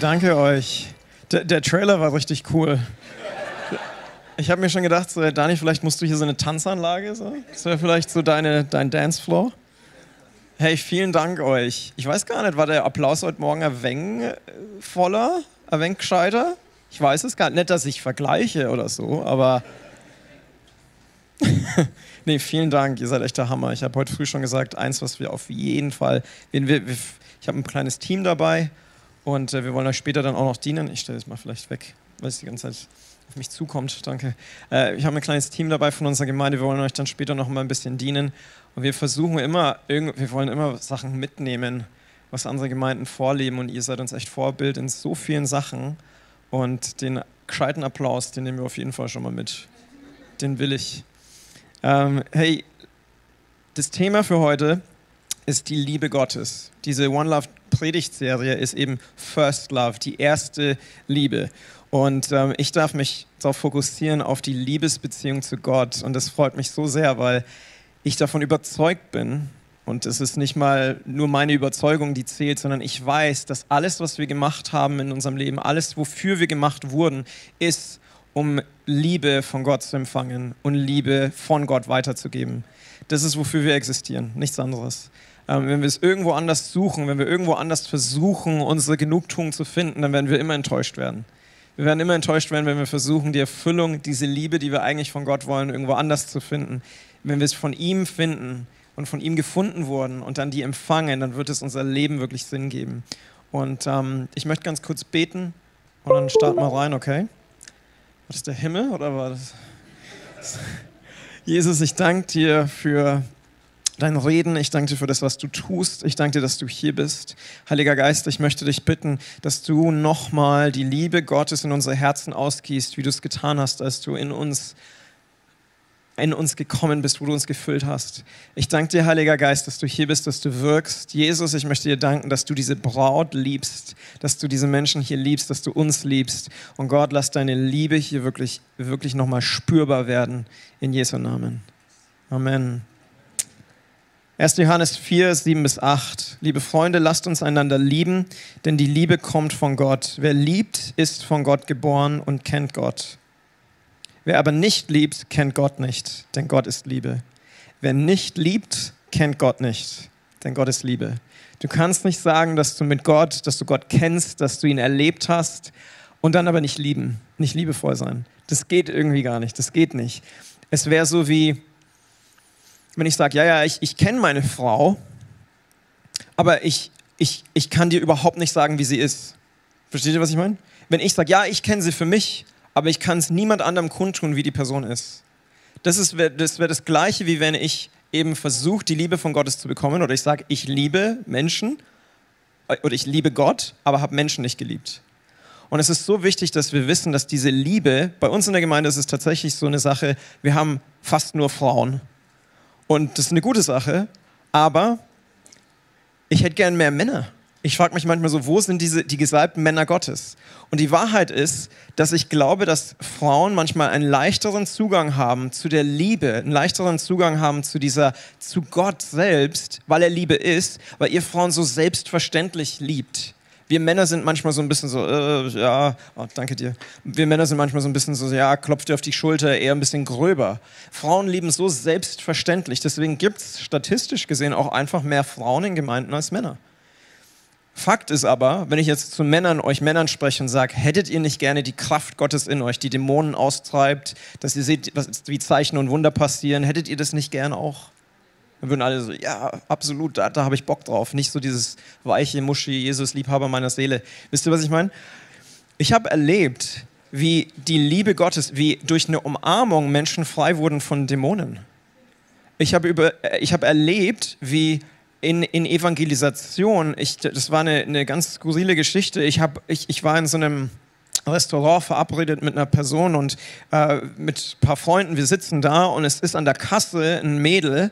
Danke euch. Der, der Trailer war richtig cool. Ich habe mir schon gedacht, so, Dani, vielleicht musst du hier so eine Tanzanlage, so. das wäre vielleicht so deine, dein Dancefloor. Hey, vielen Dank euch. Ich weiß gar nicht, war der Applaus heute Morgen ein wenig äh, voller, ein wenig gescheiter? Ich weiß es gar nicht. Nicht, dass ich vergleiche oder so, aber. nee, vielen Dank, ihr seid echt der Hammer. Ich habe heute früh schon gesagt, eins, was wir auf jeden Fall. Wir, wir, ich habe ein kleines Team dabei und äh, wir wollen euch später dann auch noch dienen. Ich stelle es mal vielleicht weg, weil es die ganze Zeit auf mich zukommt. Danke. Äh, ich habe ein kleines Team dabei von unserer Gemeinde. Wir wollen euch dann später noch mal ein bisschen dienen. Und wir versuchen immer, wir wollen immer Sachen mitnehmen, was andere Gemeinden vorleben. Und ihr seid uns echt Vorbild in so vielen Sachen. Und den gescheiten Applaus, den nehmen wir auf jeden Fall schon mal mit. Den will ich. Ähm, hey, das Thema für heute ist die Liebe Gottes. Diese One Love Predigtserie ist eben First Love, die erste Liebe. Und ähm, ich darf mich darauf fokussieren, auf die Liebesbeziehung zu Gott. Und das freut mich so sehr, weil ich davon überzeugt bin, und es ist nicht mal nur meine Überzeugung, die zählt, sondern ich weiß, dass alles, was wir gemacht haben in unserem Leben, alles, wofür wir gemacht wurden, ist, um Liebe von Gott zu empfangen und Liebe von Gott weiterzugeben. Das ist, wofür wir existieren, nichts anderes. Ähm, wenn wir es irgendwo anders suchen, wenn wir irgendwo anders versuchen, unsere Genugtuung zu finden, dann werden wir immer enttäuscht werden. Wir werden immer enttäuscht werden, wenn wir versuchen, die Erfüllung, diese Liebe, die wir eigentlich von Gott wollen, irgendwo anders zu finden. Wenn wir es von ihm finden und von ihm gefunden wurden und dann die empfangen, dann wird es unser Leben wirklich Sinn geben. Und ähm, ich möchte ganz kurz beten und dann starten wir rein, okay? War das der Himmel oder war das? Jesus, ich danke dir für dein Reden. Ich danke dir für das, was du tust. Ich danke dir, dass du hier bist. Heiliger Geist, ich möchte dich bitten, dass du nochmal die Liebe Gottes in unsere Herzen ausgießt, wie du es getan hast, als du in uns in uns gekommen bist, wo du uns gefüllt hast. Ich danke dir, Heiliger Geist, dass du hier bist, dass du wirkst. Jesus, ich möchte dir danken, dass du diese Braut liebst, dass du diese Menschen hier liebst, dass du uns liebst. Und Gott, lass deine Liebe hier wirklich, wirklich nochmal spürbar werden. In Jesu Namen. Amen. 1. Johannes 4, 7 bis 8. Liebe Freunde, lasst uns einander lieben, denn die Liebe kommt von Gott. Wer liebt, ist von Gott geboren und kennt Gott. Wer aber nicht liebt, kennt Gott nicht, denn Gott ist Liebe. Wer nicht liebt, kennt Gott nicht, denn Gott ist Liebe. Du kannst nicht sagen, dass du mit Gott, dass du Gott kennst, dass du ihn erlebt hast und dann aber nicht lieben, nicht liebevoll sein. Das geht irgendwie gar nicht, das geht nicht. Es wäre so wie, wenn ich sage, ja, ja, ich, ich kenne meine Frau, aber ich, ich, ich kann dir überhaupt nicht sagen, wie sie ist. Versteht ihr, was ich meine? Wenn ich sage, ja, ich kenne sie für mich, aber ich kann es niemand anderem kundtun, wie die Person ist. Das, ist, das wäre das Gleiche, wie wenn ich eben versuche, die Liebe von Gottes zu bekommen oder ich sage, ich liebe Menschen äh, oder ich liebe Gott, aber habe Menschen nicht geliebt. Und es ist so wichtig, dass wir wissen, dass diese Liebe, bei uns in der Gemeinde ist es tatsächlich so eine Sache, wir haben fast nur Frauen. Und das ist eine gute Sache, aber ich hätte gern mehr Männer. Ich frage mich manchmal so, wo sind diese, die gesalbten Männer Gottes? Und die Wahrheit ist, dass ich glaube, dass Frauen manchmal einen leichteren Zugang haben zu der Liebe, einen leichteren Zugang haben zu dieser, zu Gott selbst, weil er Liebe ist, weil ihr Frauen so selbstverständlich liebt. Wir Männer sind manchmal so ein bisschen so, äh, ja, oh, danke dir. Wir Männer sind manchmal so ein bisschen so, ja, klopft dir auf die Schulter, eher ein bisschen gröber. Frauen lieben so selbstverständlich. Deswegen gibt es statistisch gesehen auch einfach mehr Frauen in Gemeinden als Männer. Fakt ist aber, wenn ich jetzt zu Männern, euch Männern spreche und sage, hättet ihr nicht gerne die Kraft Gottes in euch, die Dämonen austreibt, dass ihr seht, wie Zeichen und Wunder passieren, hättet ihr das nicht gerne auch? Dann würden alle so, ja, absolut, da, da habe ich Bock drauf. Nicht so dieses weiche Muschi, Jesus, Liebhaber meiner Seele. Wisst ihr, was ich meine? Ich habe erlebt, wie die Liebe Gottes, wie durch eine Umarmung Menschen frei wurden von Dämonen. Ich habe hab erlebt, wie in, in Evangelisation, ich, das war eine, eine ganz skurrile Geschichte. Ich, hab, ich, ich war in so einem Restaurant verabredet mit einer Person und äh, mit ein paar Freunden. Wir sitzen da und es ist an der Kasse ein Mädel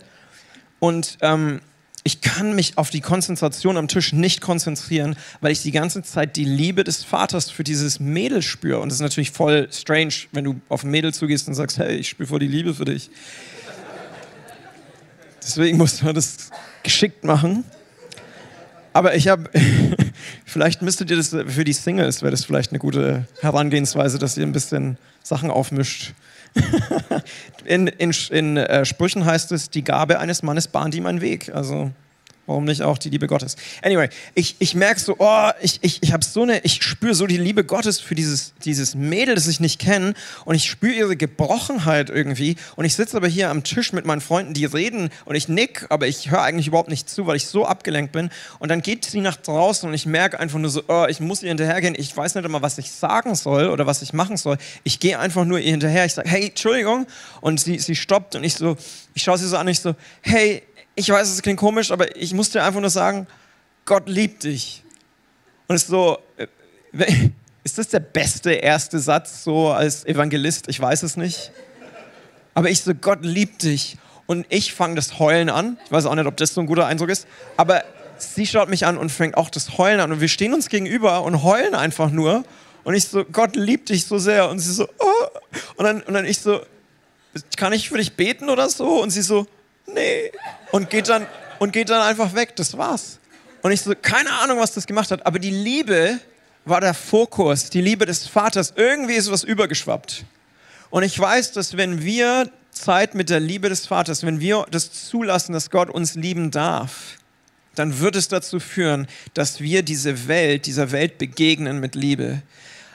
und ähm, ich kann mich auf die Konzentration am Tisch nicht konzentrieren, weil ich die ganze Zeit die Liebe des Vaters für dieses Mädel spüre. Und das ist natürlich voll strange, wenn du auf ein Mädel zugehst und sagst, hey, ich spüre voll die Liebe für dich. Deswegen muss man das geschickt machen. Aber ich habe, vielleicht müsstet ihr das für die Singles, wäre das vielleicht eine gute Herangehensweise, dass ihr ein bisschen Sachen aufmischt. in, in, in äh, Sprüchen heißt es, die Gabe eines Mannes bahnt ihm einen Weg. Also Warum nicht auch die Liebe Gottes? Anyway, ich, ich merke so, oh, ich, ich, ich habe so eine, ich spüre so die Liebe Gottes für dieses, dieses Mädel, das ich nicht kenne und ich spüre ihre Gebrochenheit irgendwie. Und ich sitze aber hier am Tisch mit meinen Freunden, die reden. Und ich nick, aber ich höre eigentlich überhaupt nicht zu, weil ich so abgelenkt bin. Und dann geht sie nach draußen und ich merke einfach nur so, oh, ich muss ihr hinterhergehen, ich weiß nicht immer, was ich sagen soll oder was ich machen soll. Ich gehe einfach nur ihr hinterher, ich sage, hey, Entschuldigung. Und sie, sie stoppt und ich so, ich schaue sie so an ich so, hey, ich weiß, es klingt komisch, aber ich muss dir einfach nur sagen, Gott liebt dich. Und es ist so, äh, ist das der beste erste Satz so als Evangelist? Ich weiß es nicht. Aber ich so, Gott liebt dich. Und ich fange das Heulen an. Ich weiß auch nicht, ob das so ein guter Eindruck ist. Aber sie schaut mich an und fängt auch das Heulen an. Und wir stehen uns gegenüber und heulen einfach nur. Und ich so, Gott liebt dich so sehr. Und sie so, oh. Und dann, und dann ich so, kann ich für dich beten oder so? Und sie so, nee. Und geht dann, und geht dann einfach weg. Das war's. Und ich so, keine Ahnung, was das gemacht hat, aber die Liebe war der Fokus, die Liebe des Vaters. Irgendwie ist was übergeschwappt. Und ich weiß, dass wenn wir Zeit mit der Liebe des Vaters, wenn wir das zulassen, dass Gott uns lieben darf, dann wird es dazu führen, dass wir diese Welt, dieser Welt begegnen mit Liebe.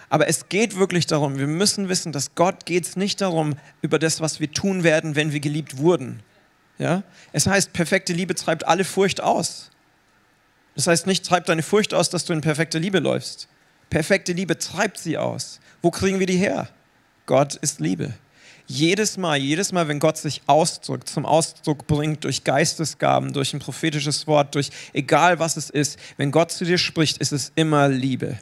Aber es geht wirklich darum, wir müssen wissen, dass Gott geht es nicht darum, über das, was wir tun werden, wenn wir geliebt wurden. Ja? Es heißt, perfekte Liebe treibt alle Furcht aus. Das heißt nicht, treibt deine Furcht aus, dass du in perfekte Liebe läufst. Perfekte Liebe treibt sie aus. Wo kriegen wir die her? Gott ist Liebe. Jedes Mal, jedes Mal, wenn Gott sich ausdrückt, zum Ausdruck bringt durch Geistesgaben, durch ein prophetisches Wort, durch egal was es ist, wenn Gott zu dir spricht, ist es immer Liebe.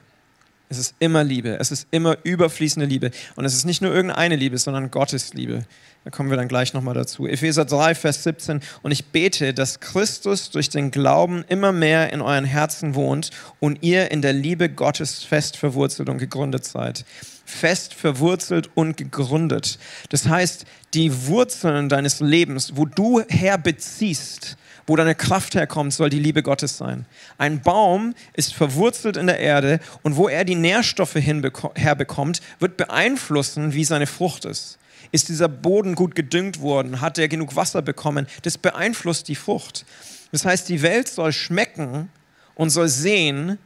Es ist immer Liebe. Es ist immer überfließende Liebe. Und es ist nicht nur irgendeine Liebe, sondern Gottes Liebe. Da kommen wir dann gleich nochmal dazu. Epheser 3, Vers 17. Und ich bete, dass Christus durch den Glauben immer mehr in euren Herzen wohnt und ihr in der Liebe Gottes fest verwurzelt und gegründet seid. Fest verwurzelt und gegründet. Das heißt, die Wurzeln deines Lebens, wo du herbeziehst, wo deine Kraft herkommt, soll die Liebe Gottes sein. Ein Baum ist verwurzelt in der Erde und wo er die Nährstoffe herbekommt, wird beeinflussen, wie seine Frucht ist. Ist dieser Boden gut gedüngt worden? Hat er genug Wasser bekommen? Das beeinflusst die Frucht. Das heißt, die Welt soll schmecken und soll sehen,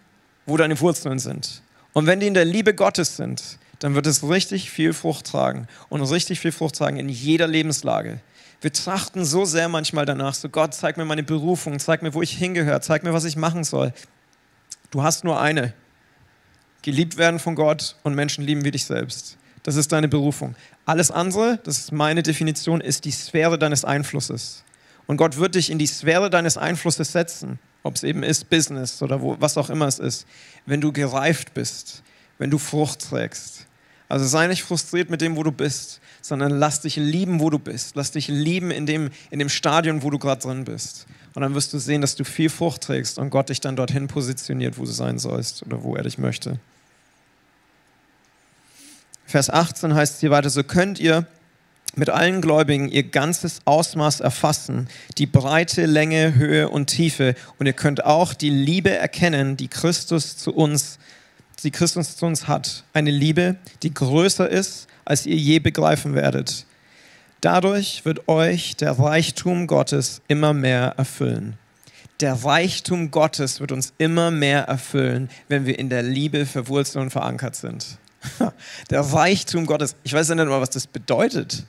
wo deine Wurzeln sind. Und wenn die in der Liebe Gottes sind, dann wird es richtig viel Frucht tragen und richtig viel Frucht tragen in jeder Lebenslage. Wir trachten so sehr manchmal danach, so Gott, zeig mir meine Berufung, zeig mir, wo ich hingehöre, zeig mir, was ich machen soll. Du hast nur eine. Geliebt werden von Gott und Menschen lieben wie dich selbst. Das ist deine Berufung. Alles andere, das ist meine Definition, ist die Sphäre deines Einflusses. Und Gott wird dich in die Sphäre deines Einflusses setzen, ob es eben ist Business oder wo, was auch immer es ist, wenn du gereift bist, wenn du Frucht trägst. Also sei nicht frustriert mit dem, wo du bist, sondern lass dich lieben, wo du bist. Lass dich lieben in dem, in dem Stadion, wo du gerade drin bist. Und dann wirst du sehen, dass du viel Frucht trägst und Gott dich dann dorthin positioniert, wo du sein sollst oder wo er dich möchte. Vers 18 heißt es hier weiter, so könnt ihr mit allen Gläubigen ihr ganzes Ausmaß erfassen, die Breite, Länge, Höhe und Tiefe. Und ihr könnt auch die Liebe erkennen, die Christus zu uns, die Christus zu uns hat. Eine Liebe, die größer ist, als ihr je begreifen werdet. Dadurch wird euch der Reichtum Gottes immer mehr erfüllen. Der Reichtum Gottes wird uns immer mehr erfüllen, wenn wir in der Liebe verwurzelt und verankert sind. Der Reichtum Gottes. Ich weiß ja nicht mal, was das bedeutet.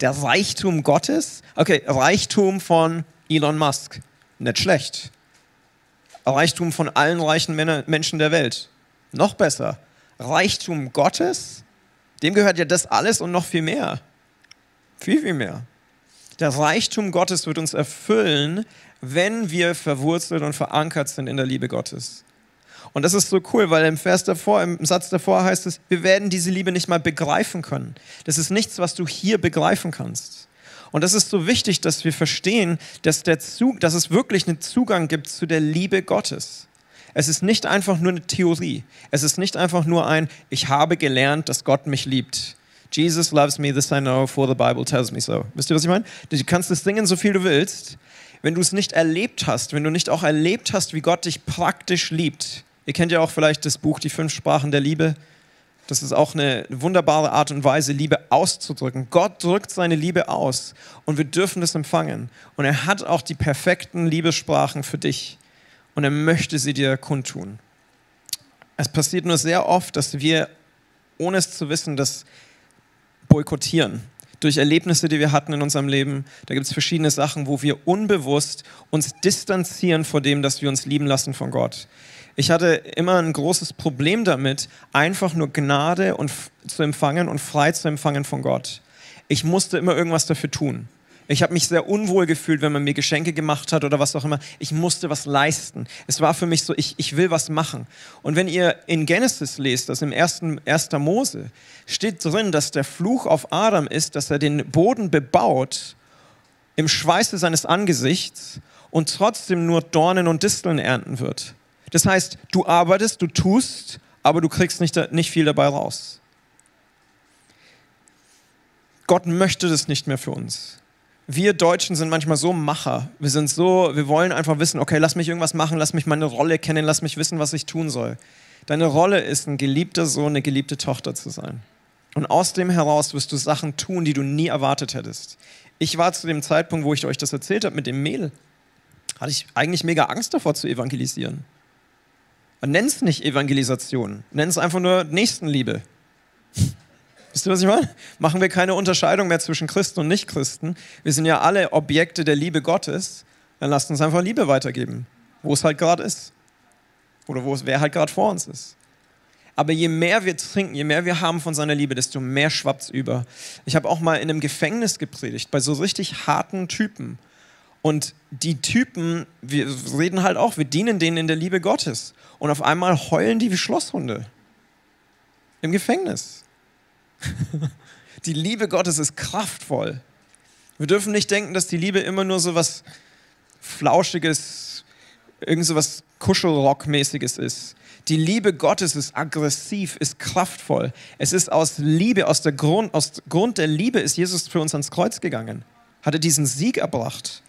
Der Reichtum Gottes? Okay, Reichtum von Elon Musk. Nicht schlecht. Reichtum von allen reichen Menschen der Welt. Noch besser. Reichtum Gottes? Dem gehört ja das alles und noch viel mehr. Viel, viel mehr. Der Reichtum Gottes wird uns erfüllen, wenn wir verwurzelt und verankert sind in der Liebe Gottes. Und das ist so cool, weil im Vers davor, im Satz davor heißt es, wir werden diese Liebe nicht mal begreifen können. Das ist nichts, was du hier begreifen kannst. Und das ist so wichtig, dass wir verstehen, dass, der Zug, dass es wirklich einen Zugang gibt zu der Liebe Gottes. Es ist nicht einfach nur eine Theorie. Es ist nicht einfach nur ein, ich habe gelernt, dass Gott mich liebt. Jesus loves me, this I know, for the Bible tells me so. Wisst ihr, was ich meine? Du kannst das singen, so viel du willst. wenn du es nicht erlebt hast, wenn du nicht auch erlebt hast, wie Gott dich praktisch liebt. Ihr kennt ja auch vielleicht das Buch Die fünf Sprachen der Liebe. Das ist auch eine wunderbare Art und Weise, Liebe auszudrücken. Gott drückt seine Liebe aus und wir dürfen das empfangen. Und er hat auch die perfekten Liebessprachen für dich und er möchte sie dir kundtun. Es passiert nur sehr oft, dass wir, ohne es zu wissen, das boykottieren. Durch Erlebnisse, die wir hatten in unserem Leben. Da gibt es verschiedene Sachen, wo wir unbewusst uns distanzieren vor dem, dass wir uns lieben lassen von Gott. Ich hatte immer ein großes Problem damit, einfach nur Gnade und zu empfangen und frei zu empfangen von Gott. Ich musste immer irgendwas dafür tun. Ich habe mich sehr unwohl gefühlt, wenn man mir Geschenke gemacht hat oder was auch immer. Ich musste was leisten. Es war für mich so, ich, ich will was machen. Und wenn ihr in Genesis lest, das im ersten 1. Mose, steht drin, dass der Fluch auf Adam ist, dass er den Boden bebaut im Schweiße seines Angesichts und trotzdem nur Dornen und Disteln ernten wird. Das heißt, du arbeitest, du tust, aber du kriegst nicht, nicht viel dabei raus. Gott möchte das nicht mehr für uns wir Deutschen sind manchmal so Macher. Wir sind so, wir wollen einfach wissen, okay, lass mich irgendwas machen, lass mich meine Rolle kennen, lass mich wissen, was ich tun soll. Deine Rolle ist, ein geliebter Sohn, eine geliebte Tochter zu sein. Und aus dem heraus wirst du Sachen tun, die du nie erwartet hättest. Ich war zu dem Zeitpunkt, wo ich euch das erzählt habe mit dem Mehl, hatte ich eigentlich mega Angst davor zu evangelisieren. Nenn es nicht Evangelisation, nenn es einfach nur Nächstenliebe. Wisst ihr, was ich meine? Machen wir keine Unterscheidung mehr zwischen Christen und Nichtchristen. Wir sind ja alle Objekte der Liebe Gottes. Dann lasst uns einfach Liebe weitergeben, wo es halt gerade ist. Oder wo es, wer halt gerade vor uns ist. Aber je mehr wir trinken, je mehr wir haben von seiner Liebe, desto mehr schwappt es über. Ich habe auch mal in einem Gefängnis gepredigt, bei so richtig harten Typen. Und die Typen, wir reden halt auch, wir dienen denen in der Liebe Gottes. Und auf einmal heulen die wie Schlosshunde. Im Gefängnis. Die Liebe Gottes ist kraftvoll. Wir dürfen nicht denken, dass die Liebe immer nur so was Flauschiges, irgend so was Kuschelrock-mäßiges ist. Die Liebe Gottes ist aggressiv, ist kraftvoll. Es ist aus Liebe, aus, der Grund, aus Grund der Liebe ist Jesus für uns ans Kreuz gegangen. Hat er diesen Sieg erbracht.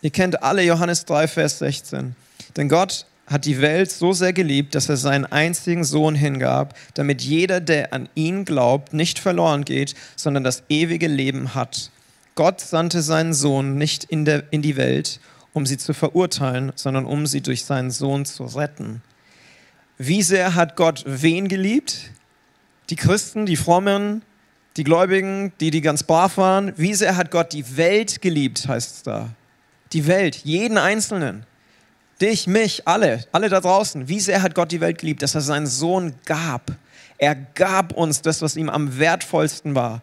Ihr kennt alle Johannes 3, Vers 16. Denn Gott hat die Welt so sehr geliebt, dass er seinen einzigen Sohn hingab, damit jeder, der an ihn glaubt, nicht verloren geht, sondern das ewige Leben hat. Gott sandte seinen Sohn nicht in, der, in die Welt, um sie zu verurteilen, sondern um sie durch seinen Sohn zu retten. Wie sehr hat Gott wen geliebt? Die Christen, die Frommen, die Gläubigen, die, die ganz brav waren. Wie sehr hat Gott die Welt geliebt, heißt es da. Die Welt, jeden Einzelnen. Dich, mich, alle, alle da draußen. Wie sehr hat Gott die Welt geliebt, dass er seinen Sohn gab? Er gab uns das, was ihm am wertvollsten war.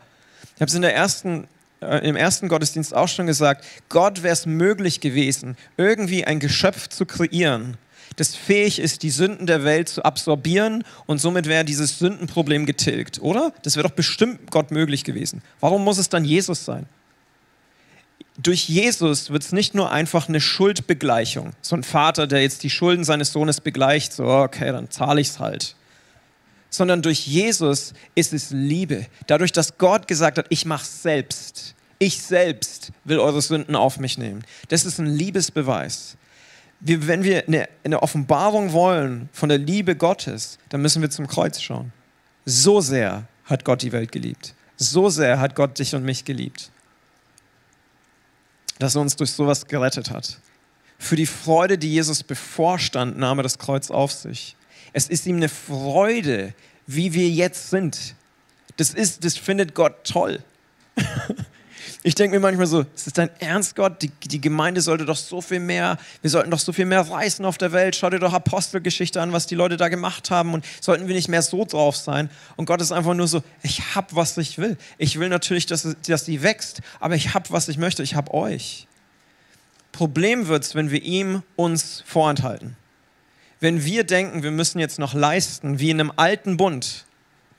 Ich habe es in der ersten, äh, im ersten Gottesdienst auch schon gesagt. Gott wäre es möglich gewesen, irgendwie ein Geschöpf zu kreieren, das fähig ist, die Sünden der Welt zu absorbieren und somit wäre dieses Sündenproblem getilgt, oder? Das wäre doch bestimmt Gott möglich gewesen. Warum muss es dann Jesus sein? Durch Jesus wird es nicht nur einfach eine Schuldbegleichung. So ein Vater, der jetzt die Schulden seines Sohnes begleicht, so, okay, dann zahle ich es halt. Sondern durch Jesus ist es Liebe. Dadurch, dass Gott gesagt hat, ich mache selbst. Ich selbst will eure Sünden auf mich nehmen. Das ist ein Liebesbeweis. Wir, wenn wir eine, eine Offenbarung wollen von der Liebe Gottes, dann müssen wir zum Kreuz schauen. So sehr hat Gott die Welt geliebt. So sehr hat Gott dich und mich geliebt dass er uns durch sowas gerettet hat. Für die Freude, die Jesus bevorstand, nahm er das Kreuz auf sich. Es ist ihm eine Freude, wie wir jetzt sind. Das, ist, das findet Gott toll. Ich denke mir manchmal so, ist das dein Ernst, Gott? Die, die, Gemeinde sollte doch so viel mehr, wir sollten doch so viel mehr reisen auf der Welt. Schau dir doch Apostelgeschichte an, was die Leute da gemacht haben und sollten wir nicht mehr so drauf sein? Und Gott ist einfach nur so, ich hab, was ich will. Ich will natürlich, dass, dass die wächst, aber ich hab, was ich möchte. Ich hab euch. Problem wird's, wenn wir ihm uns vorenthalten. Wenn wir denken, wir müssen jetzt noch leisten, wie in einem alten Bund,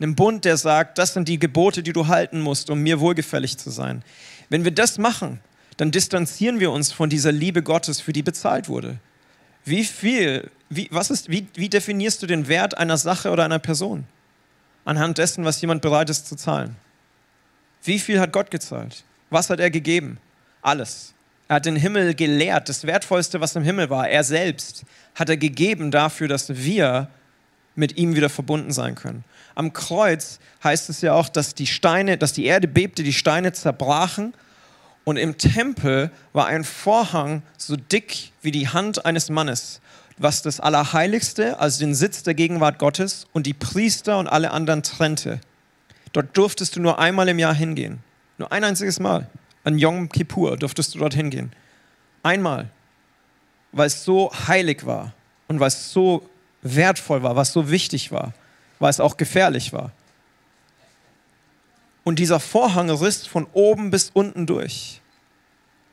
einem Bund, der sagt, das sind die Gebote, die du halten musst, um mir wohlgefällig zu sein. Wenn wir das machen, dann distanzieren wir uns von dieser Liebe Gottes, für die bezahlt wurde. Wie viel, wie, was ist, wie, wie definierst du den Wert einer Sache oder einer Person? Anhand dessen, was jemand bereit ist zu zahlen. Wie viel hat Gott gezahlt? Was hat er gegeben? Alles. Er hat den Himmel gelehrt, das Wertvollste, was im Himmel war, er selbst, hat er gegeben dafür, dass wir mit ihm wieder verbunden sein können. Am Kreuz heißt es ja auch, dass die Steine, dass die Erde bebte, die Steine zerbrachen und im Tempel war ein Vorhang so dick wie die Hand eines Mannes, was das Allerheiligste, also den Sitz der Gegenwart Gottes und die Priester und alle anderen trennte. Dort durftest du nur einmal im Jahr hingehen. Nur ein einziges Mal. An Yom Kippur durftest du dort hingehen. Einmal. Weil es so heilig war und weil es so wertvoll war, was so wichtig war, weil es auch gefährlich war. Und dieser Vorhang riss von oben bis unten durch.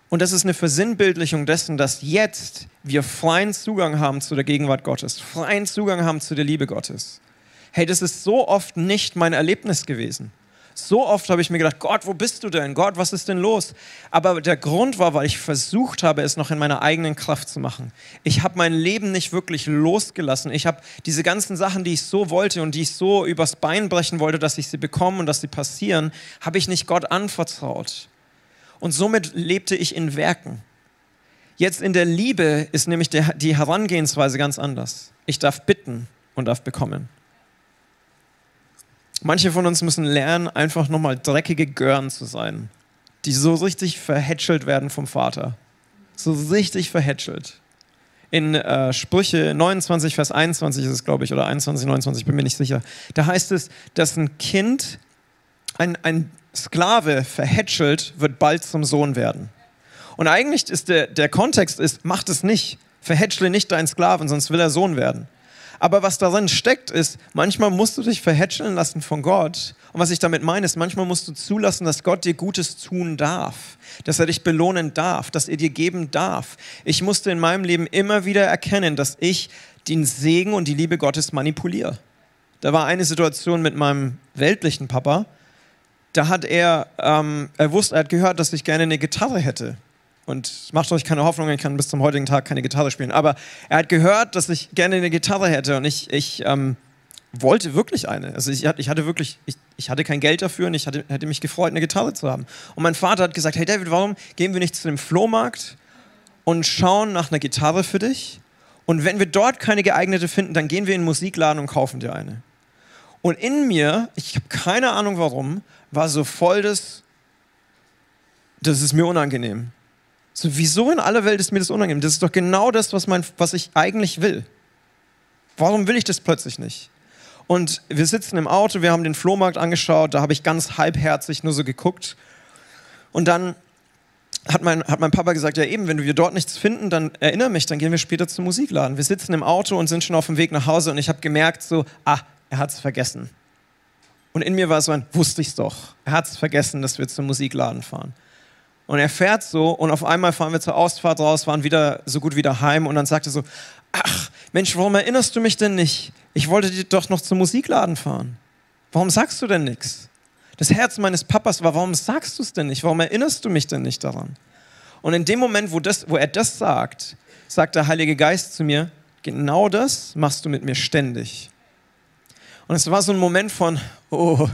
Und das ist eine Versinnbildlichung dessen, dass jetzt wir freien Zugang haben zu der Gegenwart Gottes, freien Zugang haben zu der Liebe Gottes. Hey, das ist so oft nicht mein Erlebnis gewesen. So oft habe ich mir gedacht, Gott, wo bist du denn? Gott, was ist denn los? Aber der Grund war, weil ich versucht habe, es noch in meiner eigenen Kraft zu machen. Ich habe mein Leben nicht wirklich losgelassen. Ich habe diese ganzen Sachen, die ich so wollte und die ich so übers Bein brechen wollte, dass ich sie bekomme und dass sie passieren, habe ich nicht Gott anvertraut. Und somit lebte ich in Werken. Jetzt in der Liebe ist nämlich die Herangehensweise ganz anders. Ich darf bitten und darf bekommen. Manche von uns müssen lernen, einfach nochmal dreckige Gören zu sein, die so richtig verhätschelt werden vom Vater. So richtig verhätschelt. In äh, Sprüche 29, Vers 21 ist es, glaube ich, oder 21, 29, bin mir nicht sicher. Da heißt es, dass ein Kind, ein, ein Sklave verhätschelt, wird bald zum Sohn werden. Und eigentlich ist der, der Kontext ist, mach es nicht. Verhätschle nicht deinen Sklaven, sonst will er Sohn werden. Aber was darin steckt, ist, manchmal musst du dich verhätscheln lassen von Gott. Und was ich damit meine, ist, manchmal musst du zulassen, dass Gott dir Gutes tun darf, dass er dich belohnen darf, dass er dir geben darf. Ich musste in meinem Leben immer wieder erkennen, dass ich den Segen und die Liebe Gottes manipuliere. Da war eine Situation mit meinem weltlichen Papa, da hat er, ähm, er wusste, er hat gehört, dass ich gerne eine Gitarre hätte. Und macht euch keine Hoffnung, ich kann bis zum heutigen Tag keine Gitarre spielen. Aber er hat gehört, dass ich gerne eine Gitarre hätte und ich, ich ähm, wollte wirklich eine. Also ich, ich hatte wirklich, ich, ich, hatte kein Geld dafür und ich hatte, hätte mich gefreut, eine Gitarre zu haben. Und mein Vater hat gesagt, hey David, warum gehen wir nicht zu dem Flohmarkt und schauen nach einer Gitarre für dich? Und wenn wir dort keine geeignete finden, dann gehen wir in den Musikladen und kaufen dir eine. Und in mir, ich habe keine Ahnung warum, war so voll das, das ist mir unangenehm. So, wieso in aller Welt ist mir das unangenehm? Das ist doch genau das, was, mein, was ich eigentlich will. Warum will ich das plötzlich nicht? Und wir sitzen im Auto, wir haben den Flohmarkt angeschaut, da habe ich ganz halbherzig nur so geguckt. Und dann hat mein, hat mein Papa gesagt, ja eben, wenn wir dort nichts finden, dann erinnere mich, dann gehen wir später zum Musikladen. Wir sitzen im Auto und sind schon auf dem Weg nach Hause und ich habe gemerkt so, ah, er hat es vergessen. Und in mir war so ein, wusste ich's doch. Er hat es vergessen, dass wir zum Musikladen fahren. Und er fährt so und auf einmal fahren wir zur Ausfahrt raus, waren wieder so gut wie daheim und dann sagt er so, ach Mensch, warum erinnerst du mich denn nicht? Ich wollte dir doch noch zum Musikladen fahren. Warum sagst du denn nichts? Das Herz meines Papas war, warum sagst du es denn nicht? Warum erinnerst du mich denn nicht daran? Und in dem Moment, wo, das, wo er das sagt, sagt der Heilige Geist zu mir, genau das machst du mit mir ständig. Und es war so ein Moment von, oh,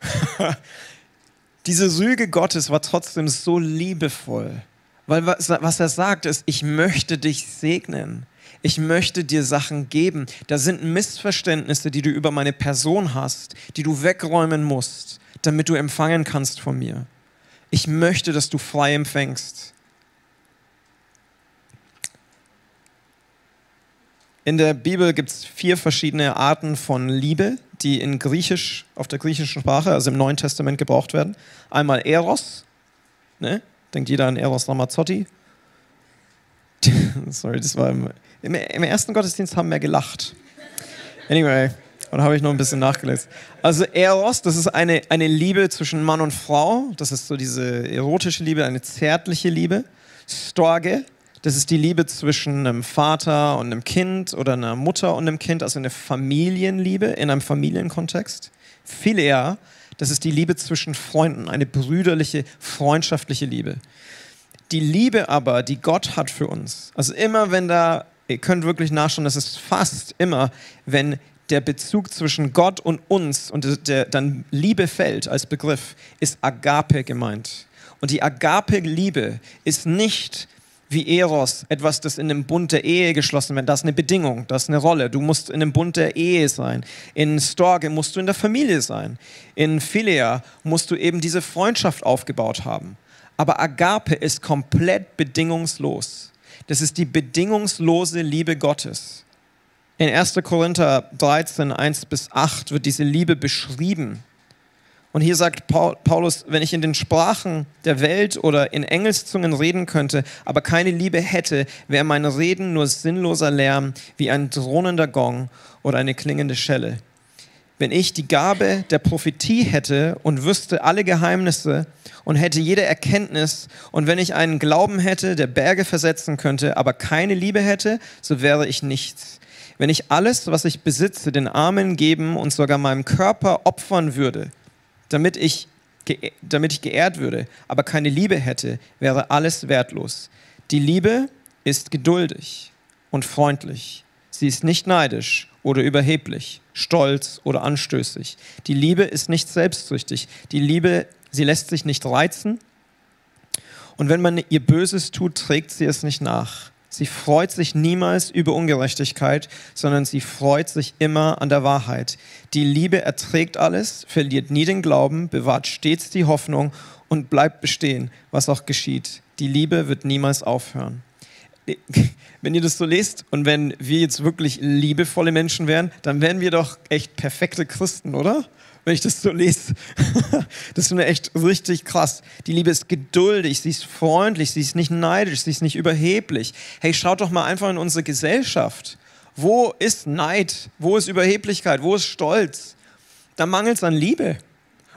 diese Rüge Gottes war trotzdem so liebevoll. Weil was, was er sagt ist, ich möchte dich segnen. Ich möchte dir Sachen geben. Da sind Missverständnisse, die du über meine Person hast, die du wegräumen musst, damit du empfangen kannst von mir. Ich möchte, dass du frei empfängst. In der Bibel gibt es vier verschiedene Arten von Liebe, die in Griechisch, auf der griechischen Sprache, also im Neuen Testament gebraucht werden. Einmal Eros, ne? denkt jeder an Eros Ramazzotti. Sorry, das war im, im, im, ersten Gottesdienst haben wir gelacht. Anyway, und habe ich noch ein bisschen nachgelesen. Also Eros, das ist eine, eine Liebe zwischen Mann und Frau. Das ist so diese erotische Liebe, eine zärtliche Liebe. Storge, das ist die Liebe zwischen einem Vater und einem Kind oder einer Mutter und einem Kind, also eine Familienliebe in einem Familienkontext. Philia, das ist die Liebe zwischen Freunden, eine brüderliche, freundschaftliche Liebe. Die Liebe aber, die Gott hat für uns, also immer wenn da, ihr könnt wirklich nachschauen, das ist fast immer, wenn der Bezug zwischen Gott und uns und der, dann Liebe fällt als Begriff, ist Agape gemeint. Und die Agape-Liebe ist nicht wie Eros, etwas, das in einem Bund der Ehe geschlossen wird. Das ist eine Bedingung, das ist eine Rolle. Du musst in einem Bund der Ehe sein. In Storge musst du in der Familie sein. In Philia musst du eben diese Freundschaft aufgebaut haben. Aber Agape ist komplett bedingungslos. Das ist die bedingungslose Liebe Gottes. In 1. Korinther 13, 1 bis 8 wird diese Liebe beschrieben. Und hier sagt Paulus, wenn ich in den Sprachen der Welt oder in Engelszungen reden könnte, aber keine Liebe hätte, wäre mein Reden nur sinnloser Lärm wie ein drohnender Gong oder eine klingende Schelle. Wenn ich die Gabe der Prophetie hätte und wüsste alle Geheimnisse und hätte jede Erkenntnis und wenn ich einen Glauben hätte, der Berge versetzen könnte, aber keine Liebe hätte, so wäre ich nichts. Wenn ich alles, was ich besitze, den Armen geben und sogar meinem Körper opfern würde, damit ich, damit ich geehrt würde, aber keine Liebe hätte, wäre alles wertlos. Die Liebe ist geduldig und freundlich. Sie ist nicht neidisch oder überheblich, stolz oder anstößig. Die Liebe ist nicht selbstsüchtig. Die Liebe, sie lässt sich nicht reizen. Und wenn man ihr Böses tut, trägt sie es nicht nach. Sie freut sich niemals über Ungerechtigkeit, sondern sie freut sich immer an der Wahrheit. Die Liebe erträgt alles, verliert nie den Glauben, bewahrt stets die Hoffnung und bleibt bestehen, was auch geschieht. Die Liebe wird niemals aufhören. Wenn ihr das so lest und wenn wir jetzt wirklich liebevolle Menschen wären, dann wären wir doch echt perfekte Christen, oder? wenn ich das so lese. Das ist mir echt richtig krass. Die Liebe ist geduldig, sie ist freundlich, sie ist nicht neidisch, sie ist nicht überheblich. Hey, schaut doch mal einfach in unsere Gesellschaft. Wo ist Neid? Wo ist Überheblichkeit? Wo ist Stolz? Da mangelt es an Liebe.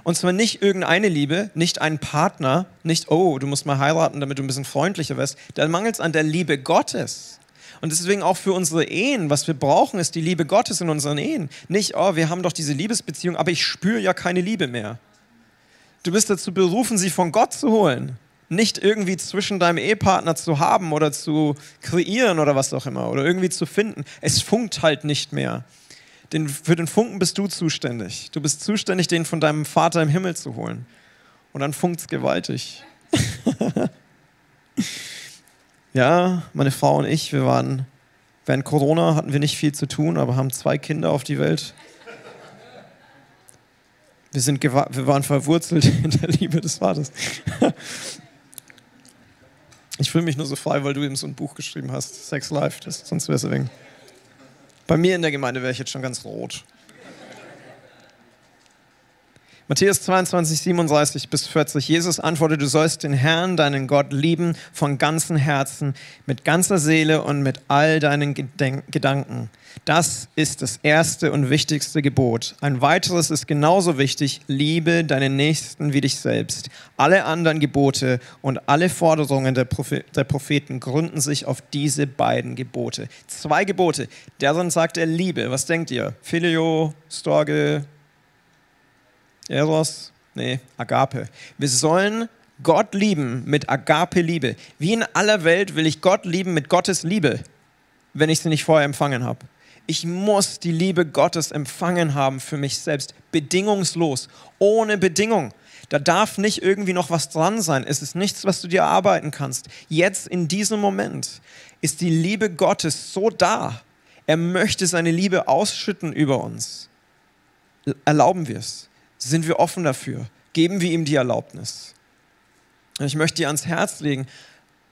Und zwar nicht irgendeine Liebe, nicht einen Partner, nicht, oh, du musst mal heiraten, damit du ein bisschen freundlicher wirst. Da mangelt es an der Liebe Gottes. Und deswegen auch für unsere Ehen, was wir brauchen, ist die Liebe Gottes in unseren Ehen. Nicht, oh, wir haben doch diese Liebesbeziehung, aber ich spüre ja keine Liebe mehr. Du bist dazu berufen, sie von Gott zu holen. Nicht irgendwie zwischen deinem Ehepartner zu haben oder zu kreieren oder was auch immer oder irgendwie zu finden. Es funkt halt nicht mehr. Den, für den Funken bist du zuständig. Du bist zuständig, den von deinem Vater im Himmel zu holen. Und dann funkt es gewaltig. Ja, meine Frau und ich, wir waren, während Corona hatten wir nicht viel zu tun, aber haben zwei Kinder auf die Welt. Wir, sind wir waren verwurzelt in der Liebe des Vaters. Ich fühle mich nur so frei, weil du eben so ein Buch geschrieben hast, Sex Life, das, sonst wäre es wegen. Bei mir in der Gemeinde wäre ich jetzt schon ganz rot. Matthäus 22, 37 bis 40. Jesus antwortet, du sollst den Herrn, deinen Gott, lieben von ganzem Herzen, mit ganzer Seele und mit all deinen Geden Gedanken. Das ist das erste und wichtigste Gebot. Ein weiteres ist genauso wichtig, liebe deinen Nächsten wie dich selbst. Alle anderen Gebote und alle Forderungen der, Prophet, der Propheten gründen sich auf diese beiden Gebote. Zwei Gebote. Darin sagt er Liebe. Was denkt ihr? Filio, Storge, Eros? Nee, Agape. Wir sollen Gott lieben mit Agape-Liebe. Wie in aller Welt will ich Gott lieben mit Gottes Liebe, wenn ich sie nicht vorher empfangen habe. Ich muss die Liebe Gottes empfangen haben für mich selbst, bedingungslos, ohne Bedingung. Da darf nicht irgendwie noch was dran sein. Es ist nichts, was du dir erarbeiten kannst. Jetzt in diesem Moment ist die Liebe Gottes so da. Er möchte seine Liebe ausschütten über uns. Erlauben wir es. Sind wir offen dafür? Geben wir ihm die Erlaubnis? Und ich möchte dir ans Herz legen,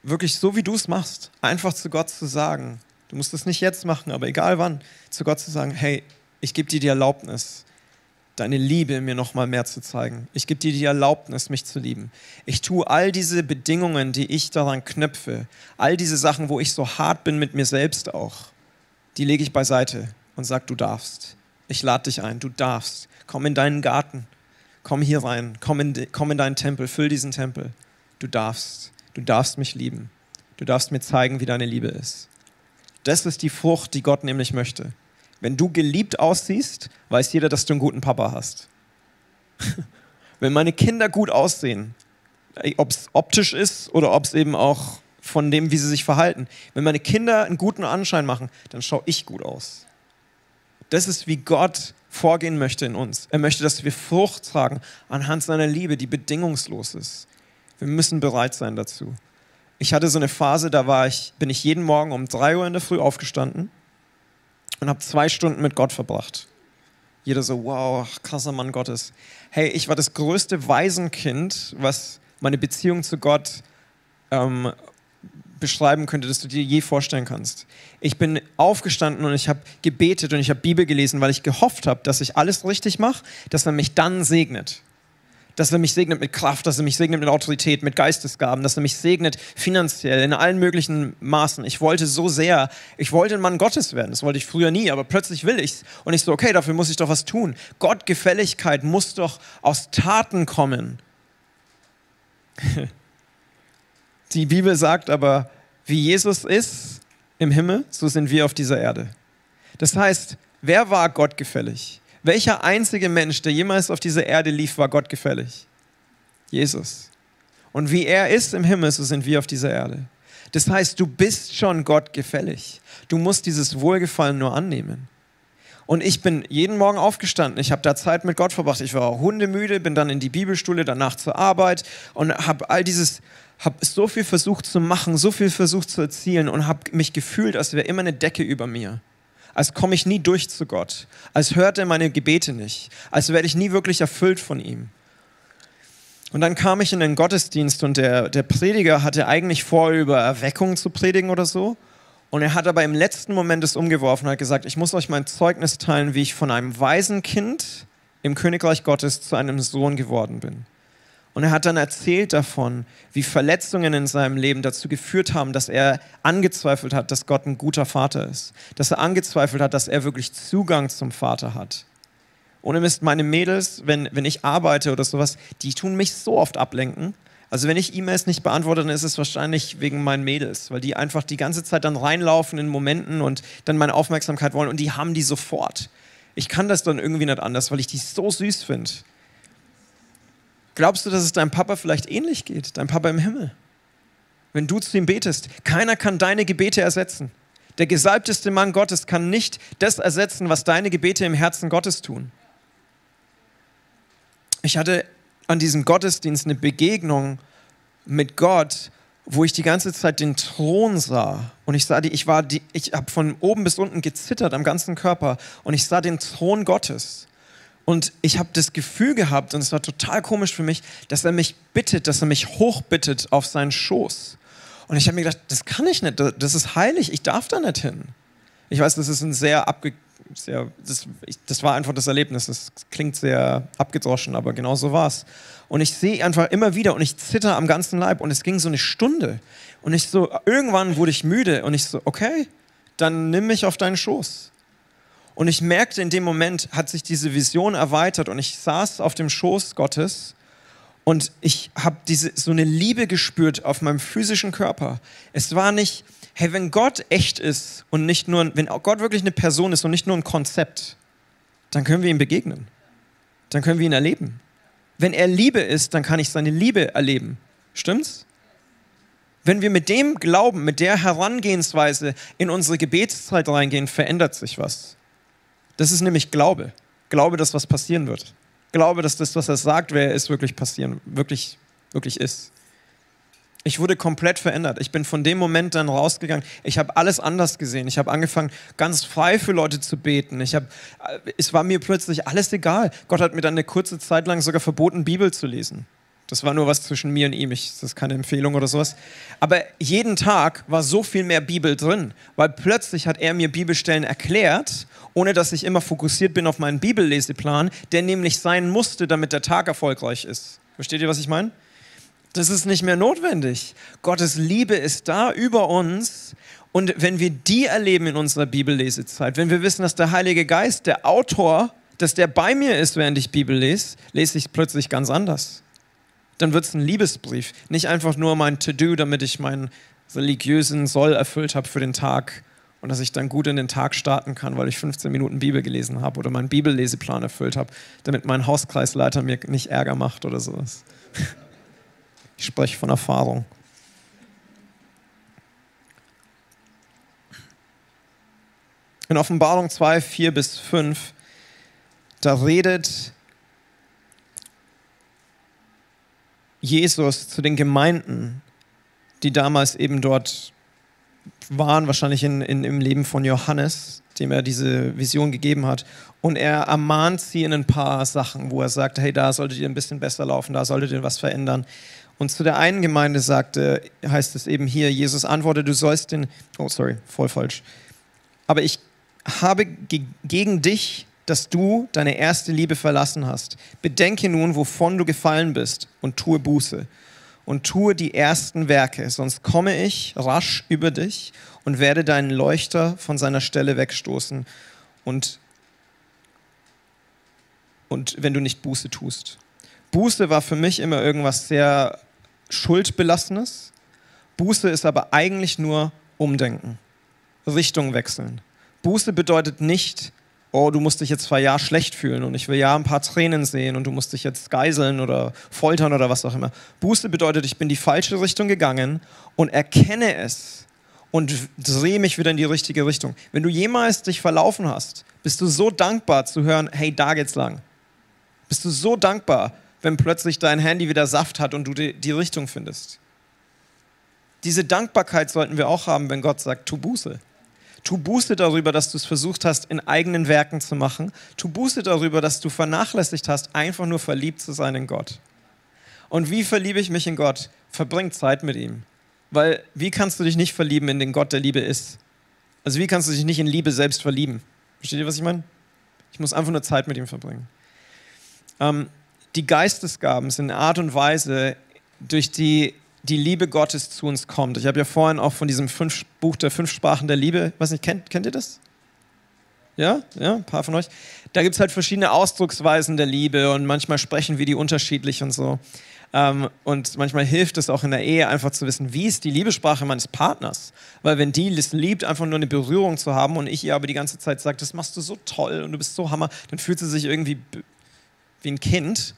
wirklich so wie du es machst, einfach zu Gott zu sagen, du musst es nicht jetzt machen, aber egal wann, zu Gott zu sagen, hey, ich gebe dir die Erlaubnis, deine Liebe mir noch mal mehr zu zeigen. Ich gebe dir die Erlaubnis, mich zu lieben. Ich tue all diese Bedingungen, die ich daran knöpfe, all diese Sachen, wo ich so hart bin mit mir selbst auch, die lege ich beiseite und sage, du darfst. Ich lade dich ein, du darfst. Komm in deinen Garten. Komm hier rein. Komm in, komm in deinen Tempel. Füll diesen Tempel. Du darfst. Du darfst mich lieben. Du darfst mir zeigen, wie deine Liebe ist. Das ist die Frucht, die Gott nämlich möchte. Wenn du geliebt aussiehst, weiß jeder, dass du einen guten Papa hast. Wenn meine Kinder gut aussehen, ob es optisch ist oder ob es eben auch von dem, wie sie sich verhalten. Wenn meine Kinder einen guten Anschein machen, dann schaue ich gut aus. Das ist, wie Gott vorgehen möchte in uns. Er möchte, dass wir Frucht tragen anhand seiner Liebe, die bedingungslos ist. Wir müssen bereit sein dazu. Ich hatte so eine Phase, da war ich, bin ich jeden Morgen um 3 Uhr in der Früh aufgestanden und habe zwei Stunden mit Gott verbracht. Jeder so, wow, krasser Mann Gottes. Hey, ich war das größte Waisenkind, was meine Beziehung zu Gott ähm, beschreiben könnte, das du dir je vorstellen kannst. Ich bin aufgestanden und ich habe gebetet und ich habe Bibel gelesen, weil ich gehofft habe, dass ich alles richtig mache, dass er mich dann segnet dass er mich segnet mit Kraft, dass er mich segnet mit Autorität, mit Geistesgaben, dass er mich segnet finanziell, in allen möglichen Maßen. Ich wollte so sehr, ich wollte ein Mann Gottes werden. Das wollte ich früher nie, aber plötzlich will ich's. Und ich so, okay, dafür muss ich doch was tun. Gottgefälligkeit muss doch aus Taten kommen. Die Bibel sagt aber, wie Jesus ist im Himmel, so sind wir auf dieser Erde. Das heißt, wer war gottgefällig? Welcher einzige Mensch, der jemals auf dieser Erde lief, war Gott gefällig? Jesus. Und wie er ist im Himmel, so sind wir auf dieser Erde. Das heißt, du bist schon Gott gefällig. Du musst dieses Wohlgefallen nur annehmen. Und ich bin jeden Morgen aufgestanden. Ich habe da Zeit mit Gott verbracht. Ich war hundemüde, bin dann in die Bibelschule, danach zur Arbeit und habe all dieses, habe so viel versucht zu machen, so viel versucht zu erzielen und habe mich gefühlt, als wäre immer eine Decke über mir als komme ich nie durch zu Gott, als hört er meine Gebete nicht, als werde ich nie wirklich erfüllt von ihm. Und dann kam ich in den Gottesdienst und der, der Prediger hatte eigentlich vor, über Erweckung zu predigen oder so. Und er hat aber im letzten Moment es umgeworfen und hat gesagt, ich muss euch mein Zeugnis teilen, wie ich von einem Waisenkind im Königreich Gottes zu einem Sohn geworden bin. Und er hat dann erzählt davon, wie Verletzungen in seinem Leben dazu geführt haben, dass er angezweifelt hat, dass Gott ein guter Vater ist. Dass er angezweifelt hat, dass er wirklich Zugang zum Vater hat. Ohne Mist, meine Mädels, wenn, wenn ich arbeite oder sowas, die tun mich so oft ablenken. Also wenn ich E-Mails nicht beantworte, dann ist es wahrscheinlich wegen meinen Mädels, weil die einfach die ganze Zeit dann reinlaufen in Momenten und dann meine Aufmerksamkeit wollen und die haben die sofort. Ich kann das dann irgendwie nicht anders, weil ich die so süß finde. Glaubst du, dass es deinem Papa vielleicht ähnlich geht, dein Papa im Himmel? Wenn du zu ihm betest, keiner kann deine Gebete ersetzen. Der gesalbteste Mann Gottes kann nicht das ersetzen, was deine Gebete im Herzen Gottes tun. Ich hatte an diesem Gottesdienst eine Begegnung mit Gott, wo ich die ganze Zeit den Thron sah und ich sah die, ich war die, ich habe von oben bis unten gezittert am ganzen Körper und ich sah den Thron Gottes und ich habe das Gefühl gehabt, und es war total komisch für mich, dass er mich bittet, dass er mich hochbittet auf seinen Schoß. Und ich habe mir gedacht, das kann ich nicht, das ist heilig, ich darf da nicht hin. Ich weiß, das ist ein sehr abge... Sehr, das, ich, das war einfach das Erlebnis, das klingt sehr abgedroschen, aber genau so war es. Und ich sehe einfach immer wieder und ich zitter am ganzen Leib und es ging so eine Stunde. Und ich so, irgendwann wurde ich müde und ich so, okay, dann nimm mich auf deinen Schoß. Und ich merkte, in dem Moment hat sich diese Vision erweitert und ich saß auf dem Schoß Gottes und ich habe so eine Liebe gespürt auf meinem physischen Körper. Es war nicht, hey, wenn Gott echt ist und nicht nur, wenn Gott wirklich eine Person ist und nicht nur ein Konzept, dann können wir ihm begegnen. Dann können wir ihn erleben. Wenn er Liebe ist, dann kann ich seine Liebe erleben. Stimmt's? Wenn wir mit dem Glauben, mit der Herangehensweise in unsere Gebetszeit reingehen, verändert sich was. Das ist nämlich Glaube. Glaube, dass was passieren wird. Glaube, dass das, was er sagt, wer er ist, wirklich passieren, wirklich, wirklich ist. Ich wurde komplett verändert. Ich bin von dem Moment dann rausgegangen. Ich habe alles anders gesehen. Ich habe angefangen, ganz frei für Leute zu beten. Ich hab, es war mir plötzlich alles egal. Gott hat mir dann eine kurze Zeit lang sogar verboten, Bibel zu lesen. Das war nur was zwischen mir und ihm. Ich, das ist keine Empfehlung oder sowas. Aber jeden Tag war so viel mehr Bibel drin, weil plötzlich hat er mir Bibelstellen erklärt ohne dass ich immer fokussiert bin auf meinen Bibelleseplan, der nämlich sein musste, damit der Tag erfolgreich ist. Versteht ihr, was ich meine? Das ist nicht mehr notwendig. Gottes Liebe ist da über uns. Und wenn wir die erleben in unserer Bibellesezeit, wenn wir wissen, dass der Heilige Geist, der Autor, dass der bei mir ist, während ich Bibel lese, lese ich plötzlich ganz anders. Dann wird es ein Liebesbrief. Nicht einfach nur mein To-Do, damit ich meinen religiösen Soll erfüllt habe für den Tag, und dass ich dann gut in den Tag starten kann, weil ich 15 Minuten Bibel gelesen habe oder meinen Bibelleseplan erfüllt habe, damit mein Hauskreisleiter mir nicht Ärger macht oder sowas. Ich spreche von Erfahrung. In Offenbarung 2, 4 bis 5, da redet Jesus zu den Gemeinden, die damals eben dort waren, wahrscheinlich in, in, im Leben von Johannes, dem er diese Vision gegeben hat. Und er ermahnt sie in ein paar Sachen, wo er sagt, hey, da solltet ihr ein bisschen besser laufen, da solltet ihr was verändern. Und zu der einen Gemeinde sagte, heißt es eben hier, Jesus antwortet, du sollst den, oh sorry, voll falsch. Aber ich habe ge gegen dich, dass du deine erste Liebe verlassen hast. Bedenke nun, wovon du gefallen bist und tue Buße und tue die ersten Werke, sonst komme ich rasch über dich und werde deinen Leuchter von seiner Stelle wegstoßen und, und wenn du nicht Buße tust. Buße war für mich immer irgendwas sehr Schuldbelassenes. Buße ist aber eigentlich nur Umdenken, Richtung wechseln. Buße bedeutet nicht, oh, du musst dich jetzt zwei Jahre schlecht fühlen und ich will ja ein paar Tränen sehen und du musst dich jetzt geiseln oder foltern oder was auch immer. Buße bedeutet, ich bin die falsche Richtung gegangen und erkenne es und drehe mich wieder in die richtige Richtung. Wenn du jemals dich verlaufen hast, bist du so dankbar zu hören, hey, da geht's lang. Bist du so dankbar, wenn plötzlich dein Handy wieder Saft hat und du die, die Richtung findest. Diese Dankbarkeit sollten wir auch haben, wenn Gott sagt, tu Buße. Tu Buße darüber, dass du es versucht hast, in eigenen Werken zu machen. Tu Buße darüber, dass du vernachlässigt hast, einfach nur verliebt zu sein in Gott. Und wie verliebe ich mich in Gott? Verbring Zeit mit ihm. Weil wie kannst du dich nicht verlieben in den Gott, der Liebe ist? Also wie kannst du dich nicht in Liebe selbst verlieben? Versteht ihr, was ich meine? Ich muss einfach nur Zeit mit ihm verbringen. Ähm, die Geistesgaben sind eine Art und Weise, durch die die Liebe Gottes zu uns kommt. Ich habe ja vorhin auch von diesem fünf, Buch der fünf Sprachen der Liebe, weiß nicht, kennt, kennt ihr das? Ja, ja, ein paar von euch. Da gibt es halt verschiedene Ausdrucksweisen der Liebe und manchmal sprechen wir die unterschiedlich und so. Ähm, und manchmal hilft es auch in der Ehe einfach zu wissen, wie ist die Liebesprache meines Partners. Weil wenn die es liebt, einfach nur eine Berührung zu haben und ich ihr aber die ganze Zeit sage, das machst du so toll und du bist so hammer, dann fühlt sie sich irgendwie wie ein Kind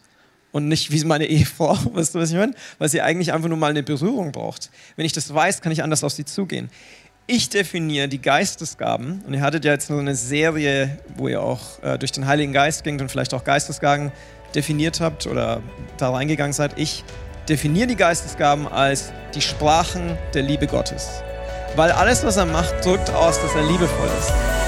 und nicht wie meine Ehefrau, weißt du, was ich meine? Weil sie eigentlich einfach nur mal eine Berührung braucht. Wenn ich das weiß, kann ich anders auf sie zugehen. Ich definiere die Geistesgaben, und ihr hattet ja jetzt nur eine Serie, wo ihr auch äh, durch den Heiligen Geist ging und vielleicht auch Geistesgaben definiert habt oder da reingegangen seid. Ich definiere die Geistesgaben als die Sprachen der Liebe Gottes. Weil alles, was er macht, drückt aus, dass er liebevoll ist.